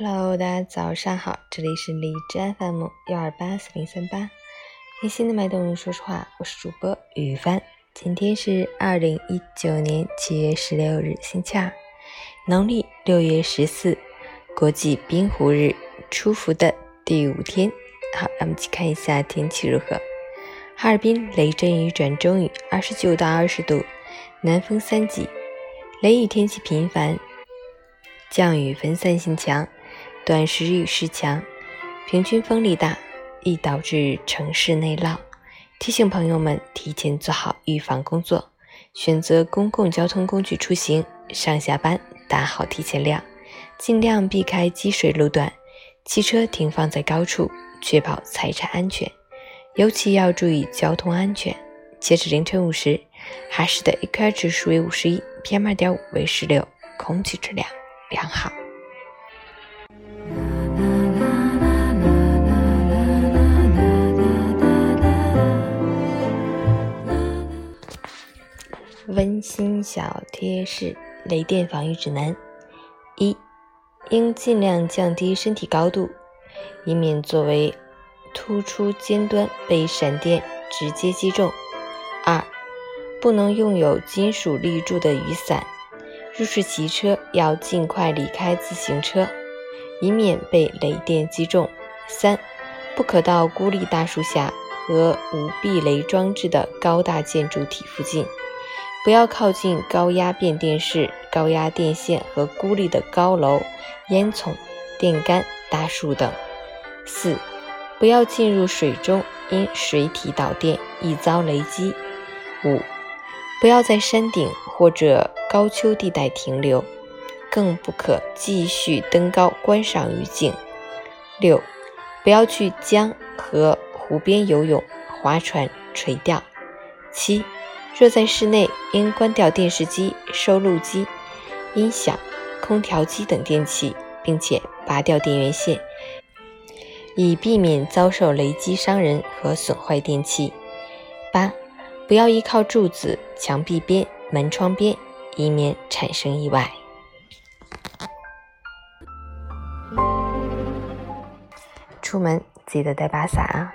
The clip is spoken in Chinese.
Hello，大家早上好，这里是荔枝 FM 幺二八四零三八，贴心的脉动说实话，我是主播雨帆。今天是二零一九年七月十六日，星期二，农历六月十四，国际冰壶日，出伏的第五天。好，让我们去看一下天气如何。哈尔滨雷阵雨转中雨，二十九到二十度，南风三级，雷雨天气频繁，降雨分散性强。短时雨势强，平均风力大，易导致城市内涝。提醒朋友们提前做好预防工作，选择公共交通工具出行，上下班打好提前量，尽量避开积水路段，汽车停放在高处，确保财产安全。尤其要注意交通安全。截止凌晨五时，哈市的 AQI 指数为五十一，PM 二点五为十六，空气质量良好。温馨小贴士：雷电防御指南。一、应尽量降低身体高度，以免作为突出尖端被闪电直接击中。二、不能拥有金属立柱的雨伞。入室骑车要尽快离开自行车，以免被雷电击中。三、不可到孤立大树下和无避雷装置的高大建筑体附近。不要靠近高压变电室、高压电线和孤立的高楼、烟囱、电杆、大树等。四、不要进入水中，因水体导电易遭雷击。五、不要在山顶或者高丘地带停留，更不可继续登高观赏雨景。六、不要去江和湖边游泳、划船、垂钓。七。若在室内，应关掉电视机、收录机、音响、空调机等电器，并且拔掉电源线，以避免遭受雷击伤人和损坏电器。八、不要依靠柱子、墙壁边、门窗边，以免产生意外。出门记得带把伞啊！